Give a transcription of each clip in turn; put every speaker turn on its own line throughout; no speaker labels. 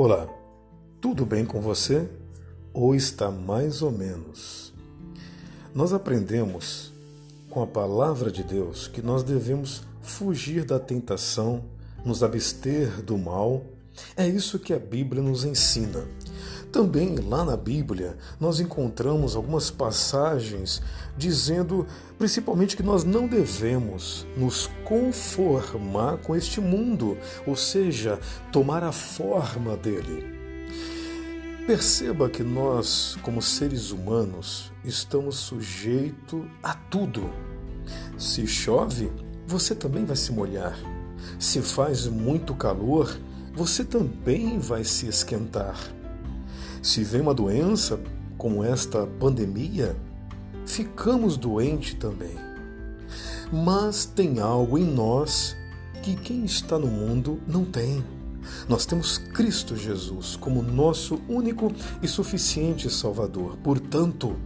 Olá, tudo bem com você? Ou está mais ou menos? Nós aprendemos com a palavra de Deus que nós devemos fugir da tentação, nos abster do mal. É isso que a Bíblia nos ensina. Também lá na Bíblia nós encontramos algumas passagens dizendo principalmente que nós não devemos nos conformar com este mundo, ou seja, tomar a forma dele. Perceba que nós, como seres humanos, estamos sujeitos a tudo. Se chove, você também vai se molhar. Se faz muito calor, você também vai se esquentar. Se vem uma doença, como esta pandemia, ficamos doentes também. Mas tem algo em nós que quem está no mundo não tem. Nós temos Cristo Jesus como nosso único e suficiente Salvador. Portanto,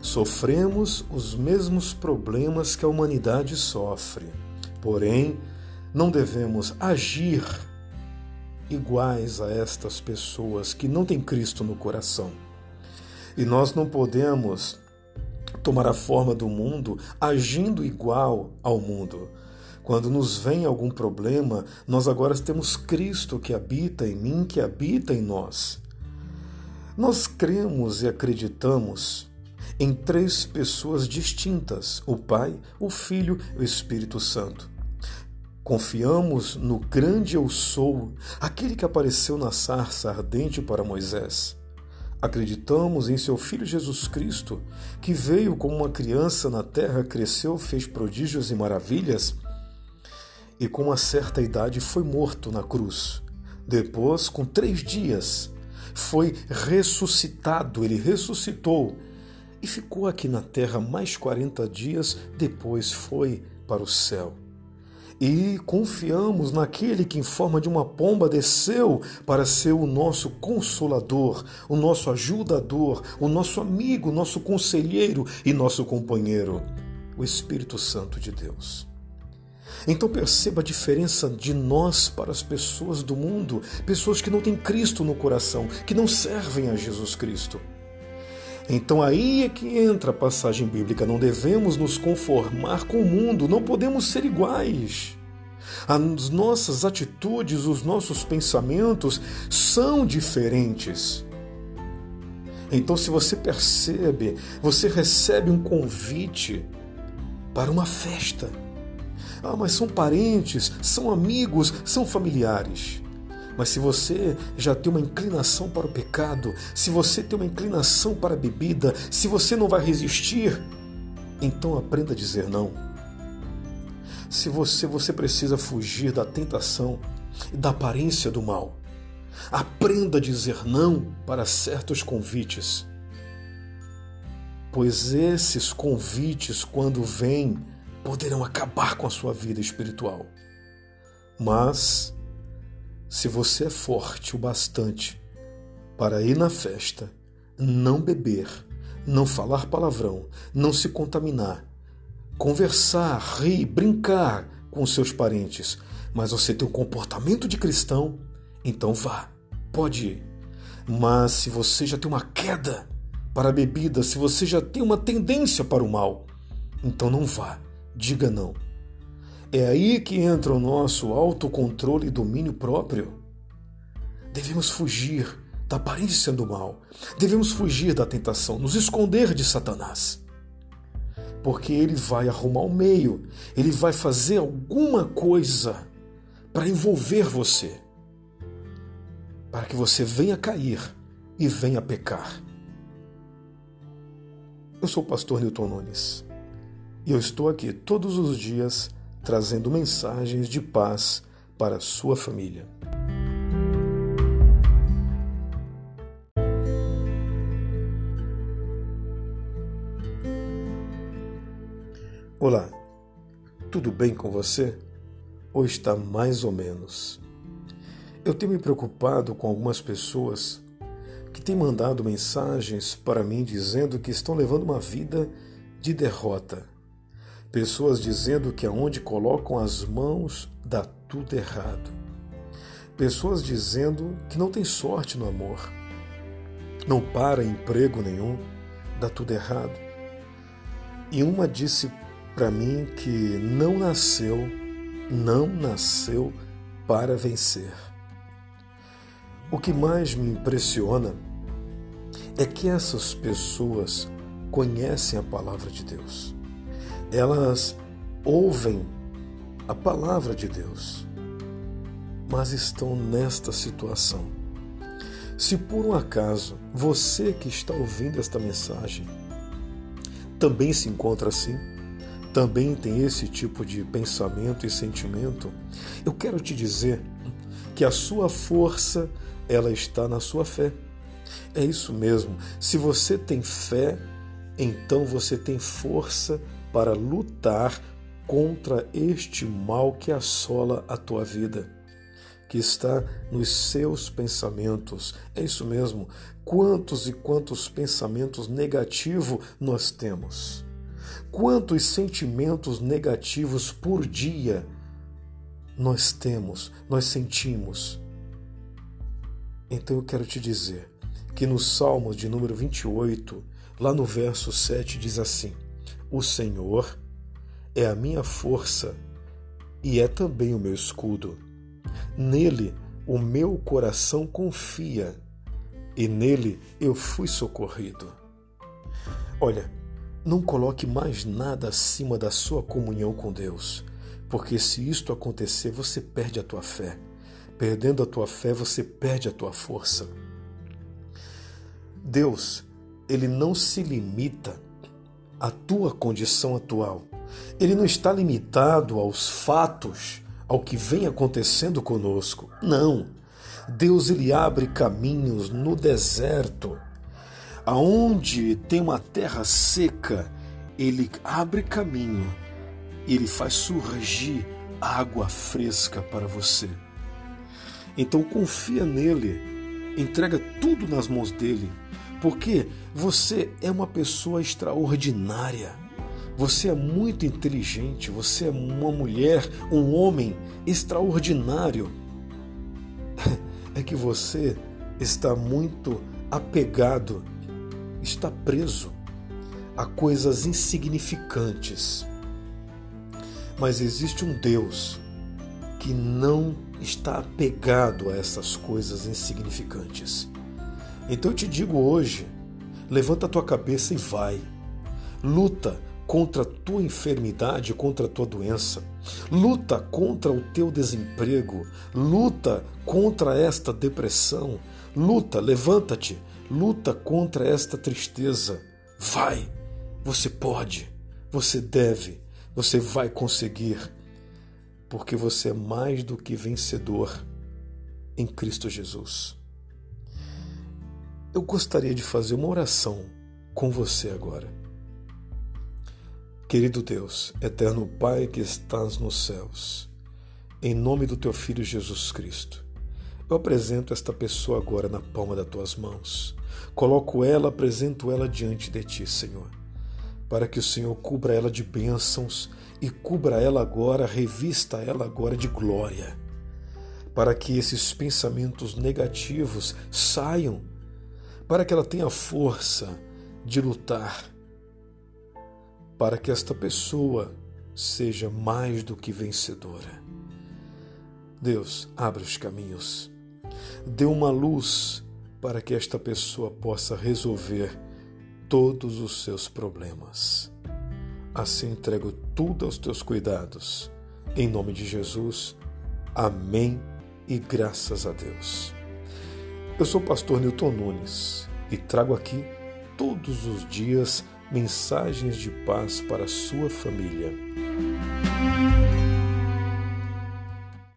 sofremos os mesmos problemas que a humanidade sofre. Porém, não devemos agir iguais a estas pessoas que não têm Cristo no coração. E nós não podemos tomar a forma do mundo agindo igual ao mundo. Quando nos vem algum problema, nós agora temos Cristo que habita em mim, que habita em nós. Nós cremos e acreditamos em três pessoas distintas: o Pai, o Filho e o Espírito Santo. Confiamos no grande eu sou, aquele que apareceu na sarça ardente para Moisés. Acreditamos em seu Filho Jesus Cristo, que veio como uma criança na terra, cresceu, fez prodígios e maravilhas, e com uma certa idade foi morto na cruz. Depois, com três dias, foi ressuscitado, ele ressuscitou e ficou aqui na terra mais 40 dias, depois foi para o céu e confiamos naquele que, em forma de uma pomba, desceu para ser o nosso consolador, o nosso ajudador, o nosso amigo, nosso conselheiro e nosso companheiro, o Espírito Santo de Deus. Então perceba a diferença de nós para as pessoas do mundo, pessoas que não têm Cristo no coração, que não servem a Jesus Cristo. Então aí é que entra a passagem bíblica. Não devemos nos conformar com o mundo, não podemos ser iguais. As nossas atitudes, os nossos pensamentos são diferentes. Então, se você percebe, você recebe um convite para uma festa. Ah, mas são parentes, são amigos, são familiares. Mas se você já tem uma inclinação para o pecado, se você tem uma inclinação para a bebida, se você não vai resistir, então aprenda a dizer não. Se você você precisa fugir da tentação e da aparência do mal, aprenda a dizer não para certos convites. Pois esses convites, quando vêm, poderão acabar com a sua vida espiritual. Mas se você é forte o bastante para ir na festa, não beber, não falar palavrão, não se contaminar, conversar, rir, brincar com seus parentes, mas você tem um comportamento de cristão, então vá, pode ir. Mas se você já tem uma queda para a bebida, se você já tem uma tendência para o mal, então não vá, diga não. É aí que entra o nosso autocontrole e domínio próprio. Devemos fugir da aparência do mal. Devemos fugir da tentação, nos esconder de Satanás. Porque ele vai arrumar o meio, ele vai fazer alguma coisa para envolver você, para que você venha cair e venha pecar. Eu sou o pastor Newton Nunes e eu estou aqui todos os dias trazendo mensagens de paz para sua família. Olá, tudo bem com você? Ou está mais ou menos? Eu tenho me preocupado com algumas pessoas que têm mandado mensagens para mim dizendo que estão levando uma vida de derrota Pessoas dizendo que aonde colocam as mãos dá tudo errado. Pessoas dizendo que não tem sorte no amor, não para emprego nenhum, dá tudo errado. E uma disse para mim que não nasceu, não nasceu para vencer. O que mais me impressiona é que essas pessoas conhecem a palavra de Deus. Elas ouvem a palavra de Deus, mas estão nesta situação. Se por um acaso você que está ouvindo esta mensagem também se encontra assim, também tem esse tipo de pensamento e sentimento, eu quero te dizer que a sua força ela está na sua fé. É isso mesmo. Se você tem fé, então você tem força para lutar contra este mal que assola a tua vida, que está nos seus pensamentos. É isso mesmo. Quantos e quantos pensamentos negativos nós temos? Quantos sentimentos negativos por dia nós temos, nós sentimos? Então eu quero te dizer que no Salmo de número 28, lá no verso 7, diz assim: O Senhor é a minha força e é também o meu escudo. Nele o meu coração confia e nele eu fui socorrido. Olha, não coloque mais nada acima da sua comunhão com Deus, porque se isto acontecer, você perde a tua fé. Perdendo a tua fé, você perde a tua força. Deus, ele não se limita à tua condição atual. Ele não está limitado aos fatos, ao que vem acontecendo conosco. Não. Deus ele abre caminhos no deserto. Aonde tem uma terra seca, ele abre caminho. Ele faz surgir água fresca para você. Então confia nele, entrega tudo nas mãos dele, porque você é uma pessoa extraordinária. Você é muito inteligente, você é uma mulher, um homem extraordinário. É que você está muito apegado, está preso a coisas insignificantes. Mas existe um Deus que não está apegado a essas coisas insignificantes. Então eu te digo hoje: levanta a tua cabeça e vai. Luta contra a tua enfermidade, contra a tua doença. Luta contra o teu desemprego. Luta contra esta depressão. Luta, levanta-te. Luta contra esta tristeza. Vai. Você pode. Você deve. Você vai conseguir. Porque você é mais do que vencedor em Cristo Jesus. Eu gostaria de fazer uma oração com você agora. Querido Deus, eterno Pai que estás nos céus, em nome do teu Filho Jesus Cristo, eu apresento esta pessoa agora na palma das tuas mãos. Coloco ela, apresento ela diante de ti, Senhor, para que o Senhor cubra ela de bênçãos e cubra ela agora, revista ela agora de glória, para que esses pensamentos negativos saiam, para que ela tenha força de lutar para que esta pessoa seja mais do que vencedora. Deus, abre os caminhos, dê uma luz para que esta pessoa possa resolver todos os seus problemas. Assim entrego tudo aos teus cuidados. Em nome de Jesus. Amém e graças a Deus. Eu sou o pastor Newton Nunes e trago aqui todos os dias mensagens de paz para a sua família.